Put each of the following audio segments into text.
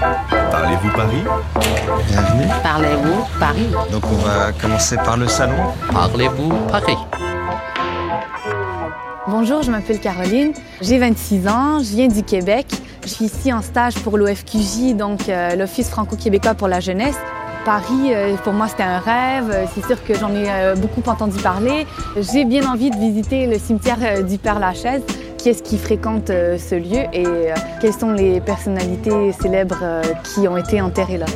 Parlez-vous Paris Bienvenue. Parlez-vous Paris Donc on va commencer par le salon. Parlez-vous Paris Bonjour, je m'appelle Caroline, j'ai 26 ans, je viens du Québec. Je suis ici en stage pour l'OFQJ, donc euh, l'Office franco-québécois pour la jeunesse. Paris, euh, pour moi, c'était un rêve. C'est sûr que j'en ai euh, beaucoup entendu parler. J'ai bien envie de visiter le cimetière euh, du Père-Lachaise. Qui est-ce qui fréquente euh, ce lieu et euh, quelles sont les personnalités célèbres euh, qui ont été enterrées là?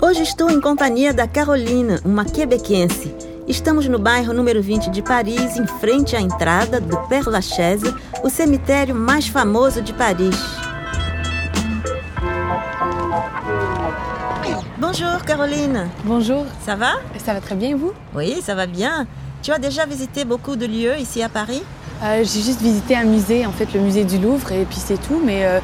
Hoje estou em companhia da Carolina, uma quebequense. Estamos no bairro número 20 de Paris, em frente à entrada do Père Lachaise, o cemitério mais famoso de Paris. Bonjour Caroline, Bonjour, ça va? Ça va très bien vous? Oui, ça va bien. Tu as déjà visité beaucoup de lieux ici à Paris? Euh, j'ai juste visité un musée, en fait le musée du Louvre, et puis c'est tout. Mais euh,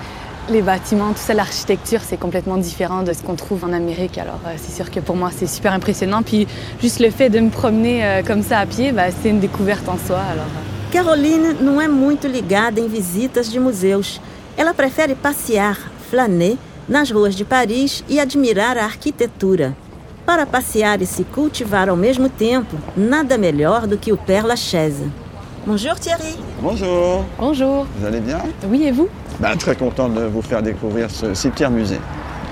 les bâtiments, tout ça, l'architecture, c'est complètement différent de ce qu'on trouve en Amérique. Alors euh, c'est sûr que pour moi, c'est super impressionnant. Puis juste le fait de me promener comme ça à pied, bah, c'est une découverte en soi. Alors, Caroline não é muito ligada em visitas de museus. Ela prefere passear, flaner, nas ruas de Paris e admirar a arquitetura. Para passear e se cultivar ao mesmo tempo, nada melhor do que o Père Lachaise. Bonjour Thierry. Bonjour, Bonjour, vous allez bien? Oui et vous? Ben, Très content de vous faire découvrir ce cimetière musée.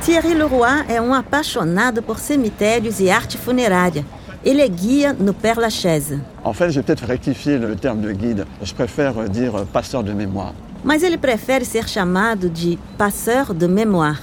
Thierry Leroy é um apaixonado por cemitérios e arte funerária. Ele é guia no Père Lachaise. En fait, j'ai peut-être rectifié le terme de guide. Je préfère dire passeur de mémoire. Mas ele prefere ser chamado de passeur de mémoire.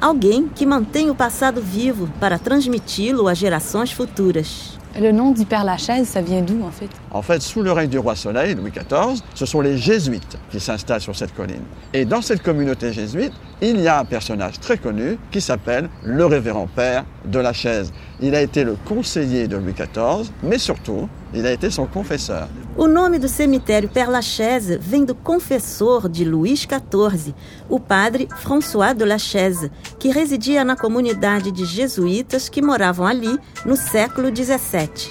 Alguém que mantém o passado vivo para transmiti-lo às gerações futuras. Le nom du Père Lachaise, ça vient d'où en fait? En fait, sous le règne du roi Soleil, Louis XIV, ce sont les jésuites qui s'installent sur cette colline. Et dans cette communauté jésuite, il y a un personnage très connu qui s'appelle le révérend père de la chaise. Il a été le conseiller de Louis XIV, mais surtout, il a été son confesseur. O nome do cemitério Père Lachaise vem do confessor de Luís XIV, o padre François de Lachaise, que residia na comunidade de jesuítas que moravam ali no século XVII.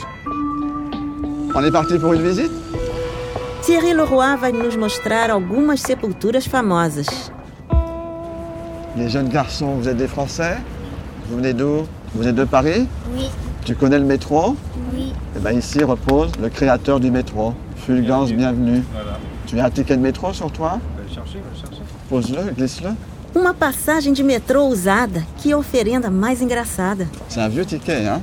On est parti pour une visite? Thierry Leroy vai nos mostrar algumas sepulturas famosas. Les jeunes garçons, vous êtes des Français? Vous venez d'où? Vous êtes de Paris? Oui, Tu connais le métro oui, Eh bien ici repose le créateur du métro. Fulgence, bienvenue. Tu as un ticket de métro sur toi Pose-le, glisse-le. Uma passagem de metrô usada, que oferenda mais engraçada. C'est un vieux ticket, hein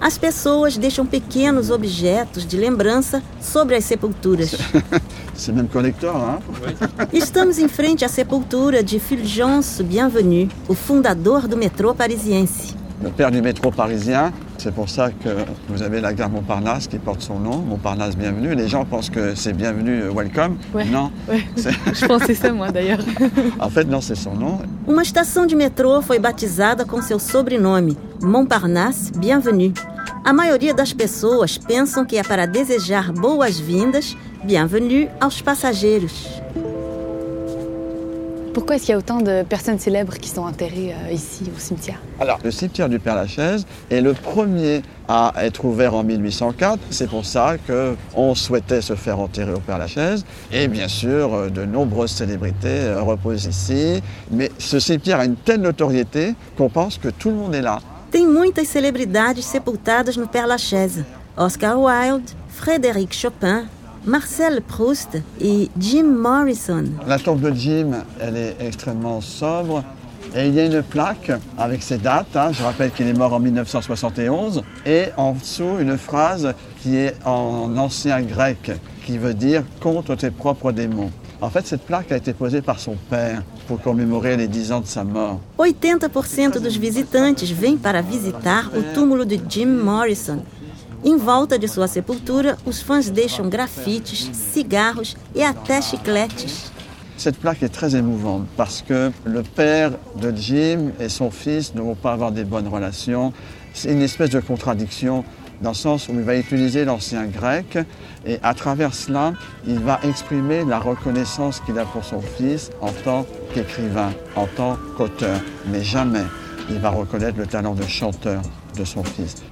As pessoas deixam pequenos objetos de lembrança sobre as sepulturas. C'est même collector, hein Estamos em frente à sepultura de Fulgence Bienvenu, o fundador do metrô parisiense. Le père du métro parisien. C'est pour ça que vous avez la gare Montparnasse qui porte son nom, Montparnasse Bienvenue. Les gens pensent que c'est Bienvenue, euh, Welcome. Ouais. Non, Ouais, C'est- je pensais ça moi d'ailleurs. en fait non, c'est son nom. Uma estação de metrô foi batizada com seu sobrenome, Montparnasse Bienvenue. A maioria das pessoas pensam que é para desejar boas-vindas, bienvenue aos passageiros. Pourquoi est-ce qu'il y a autant de personnes célèbres qui sont enterrées euh, ici au cimetière? Alors, le cimetière du Père Lachaise est le premier à être ouvert en 1804. C'est pour ça qu'on souhaitait se faire enterrer au Père Lachaise. Et bien sûr, euh, de nombreuses célébrités euh, reposent ici. Mais ce cimetière a une telle notoriété qu'on pense que tout le monde est là. Tem muitas celebridades sepultadas no Père Lachaise. Oscar Wilde, Frédéric Chopin, Marcel Proust et Jim Morrison. La tombe de Jim, elle est extrêmement sobre. Et il y a une plaque avec ses dates. hein. Je rappelle qu'il est mort en 1971. Et en dessous, une phrase qui est en ancien grec, qui veut dire contre tes propres démons. En fait, cette plaque a été posée par son père pour commémorer les 10 ans de sa mort. 80% dos visitantes vêm para visitar o túmulo de Jim Morrison. Em volta de sua sepultura, os fãs deixam grafites, cigarros e até chicletes. Cette plaque est très émouvante parce que le père de Jim et son fils ne vont pas avoir des bonnes relations. C'est une espèce de contradiction dans le sens où il va utiliser l'ancien grec et à travers cela, il va exprimer la reconnaissance qu'il a pour son fils en tant qu'écrivain, en tant qu'auteur. Mais jamais il va reconnaître le talent de chanteur de son fils.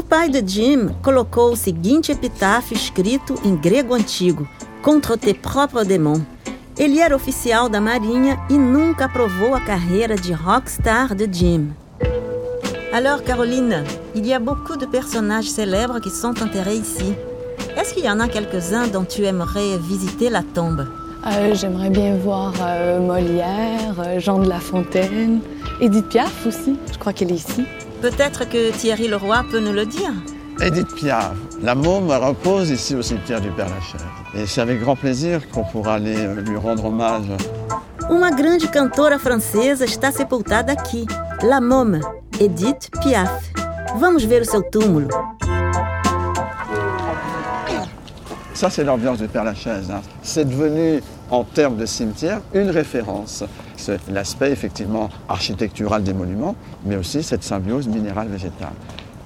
O pai de Jim colocou o seguinte epitáfio escrito em grego antigo: Contra tes propres démons. Ele era oficial da Marinha e nunca aprovou a carreira de rockstar de Jim. Alors, Caroline, il y a beaucoup de personnages célèbres qui sont enterrés ici. Est-ce qu'il y en a quelques-uns dont tu aimerais visiter la tombe Euh, J'aimerais bien voir euh, Molière, euh, Jean de La Fontaine, Edith Piaf aussi. Je crois qu'elle est ici. Peut-être que Thierry Leroy peut nous le dire. Edith Piaf, la môme repose ici au cimetière du Père-Lachaise. Et c'est avec grand plaisir qu'on pourra aller euh, lui rendre hommage. Uma grande cantora francesa está sepultada aqui, La Môme, Edith Piaf. Vamos ver o seu túmulo. Ça, c'est l'ambiance du Père-Lachaise. hein. C'est devenu, en termes de cimetière, une référence. C'est l'aspect, effectivement, architectural des monuments, mais aussi cette symbiose minérale-végétale.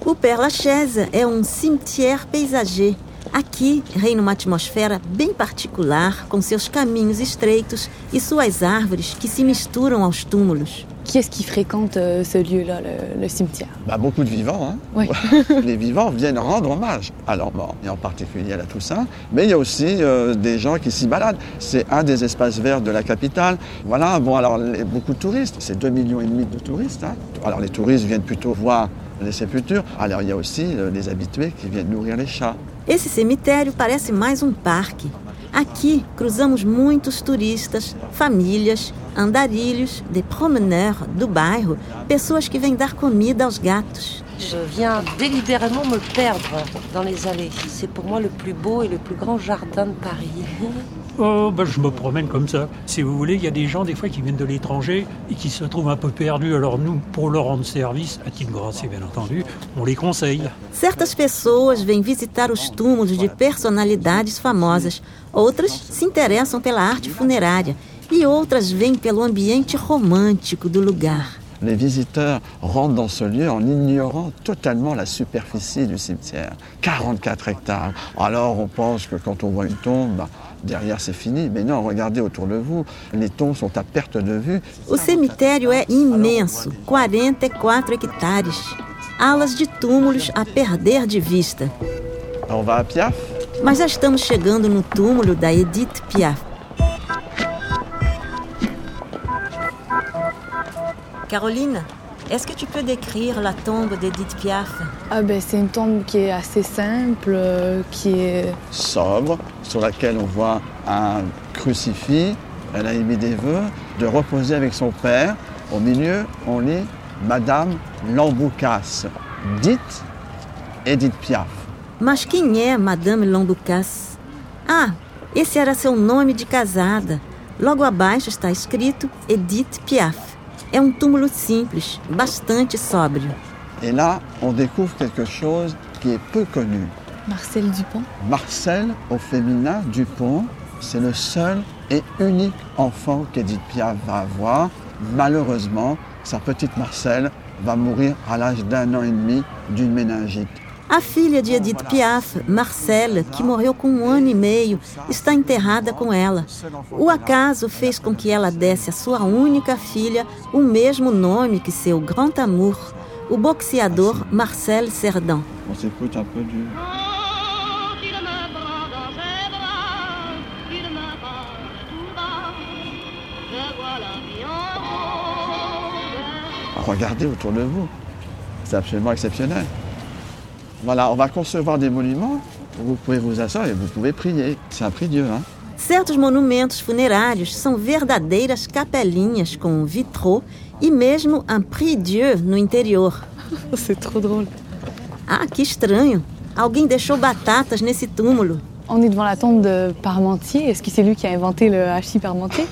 O Père Lachaise é um cemitério paysager. Aqui reina uma atmosfera bem particular, com seus caminhos estreitos e suas árvores que se misturam aos túmulos. Qui est-ce qui fréquente euh, ce lieu-là, le, le cimetière? Bah, beaucoup de vivants. hein. Oui. Les vivants viennent rendre hommage à leurs morts, et en particulier à la Toussaint. Mais il y a aussi euh, des gens qui s'y baladent. C'est un des espaces verts de la capitale. Voilà, bon, alors les- beaucoup de touristes. C'est 2,5 millions et demi de touristes. hein. Alors les touristes viennent plutôt voir les sépultures. Alors il y a aussi euh, les habitués qui viennent nourrir les chats. Esse cemitério parece mais um parque. Aqui cruzamos muitos turistas, famílias, andarilhos, de promeneurs do bairro, pessoas que vêm dar comida aos gatos. Je viens délibérément me perdre dans les allées. C'est pour moi le plus beau et le plus grand jardin de Paris. Oh, ben, je me promène comme ça. Si vous voulez, il y a des gens, des fois, qui viennent de l'étranger et qui se trouvent un peu perdus. Alors, nous, pour leur rendre service, à titre gracieux, bien entendu, on les conseille. Certas pessoas vêm visitar os túmulos de personalidades famosas, outras se interessam pela arte funerária e outras vêm pelo ambiente romântico do lugar. Les visiteurs rentrent dans ce lieu en ignorant totalement la superficie du cimetière. 44 hectares. Alors on pense que quand on voit une tombe, bah, derrière c'est fini. Mais non, regardez autour de vous. Les tombes sont à perte de vue. O cemitério é imenso, 44 hectares. Alas de túmulos a perder de vista. On va à Piaf Mas já estamos chegando no túmulo da Edith Piaf. Caroline, est-ce que tu peux décrire la tombe d'Edith Piaf? Ah ben c'est une tombe qui est assez simple, euh, qui est sobre, sur laquelle on voit un crucifix. Elle a émis des vœux de reposer avec son père. Au milieu, on lit Madame Lamboucas, dite Edith Piaf. Mas quem é Madame Lamboucas? Ah, esse era seu nome de casada. Logo abaixo está escrito Edith Piaf. É um túmulo simples, bastante sóbrio. Et là, on découvre quelque chose qui est peu connu. Marcel Dupont. Marcel, au féminin, Dupont, c'est le seul et unique enfant qu'Edith Piaf va avoir. Malheureusement, sa petite Marcel va mourir à l'âge d'un an et demi d'une méningite. A filha de Edith Piaf, Marcelle, que morreu com um ano e meio, está enterrada com ela. O acaso fez com que ela desse à sua única filha o mesmo nome que seu grand amour, o boxeador Marcel Cerdan. Regardez autour de vous. C'est absolument exceptionnel. Voilà, on va concevoir des monuments où vous pouvez vous asseoir et vous pouvez prier. C'est un prix Dieu, hein. Certos monumentos funerários são verdadeiras capelinhas com vitrô e mesmo un prie-dieu no interior. c'est trop drôle. Ah, que estranho! Alguém deixou batatas nesse túmulo. On est devant la tombe de Parmentier. Est-ce que c'est lui qui a inventé le hachis Parmentier?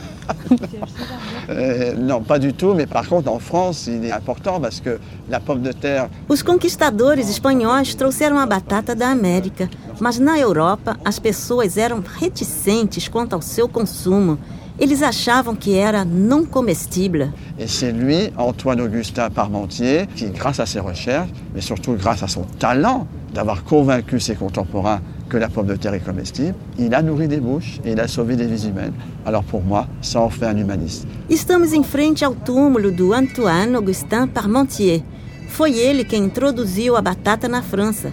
Euh, non, pas du tout, mais par contre, en France, il est important parce que la pomme de terre, Os conquistadores espanhóis trouxeram a batata da América, mas na Europa as pessoas eram reticentes quanto ao seu consumo. Eles achavam que era não comestível. et c'est lui, Antoine-Augustin Parmentier, qui, grâce à ses recherches, mais surtout grâce à son talent d'avoir convaincu ses contemporains que la pomme de terre est comestible, il a nourri des bouches et il a sauvé des vies humaines. Alors pour moi, ça en fait un humaniste. Estamos em frente ao túmulo do Antoine Augustin Parmentier. Foi ele quem introduziu a batata na França,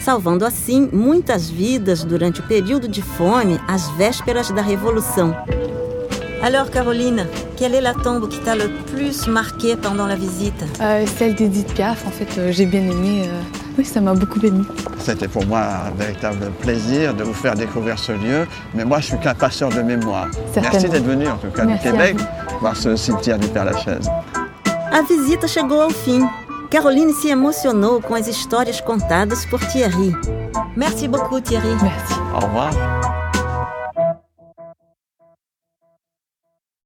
salvando assim muitas vidas durante o período de fome às vésperas da Revolução. Alors Caroline, quelle est la tombe qui t'a le plus marqué pendant la visite Euh, celle d'Edith Piaf, en fait, euh, j'ai bien aimé. euh, Oui, ça m'a beaucoup ému. C'était pour moi un véritable plaisir de vous faire découvrir ce lieu, mais moi je suis qu'un passeur de mémoire. Merci d'être venu en tout cas Merci du Québec, voir ce cimetière du Père Lachaise. A visita chegou ao fim. Caroline se emocionou com as histórias contadas por Thierry. Merci beaucoup Thierry. Merci. Au revoir.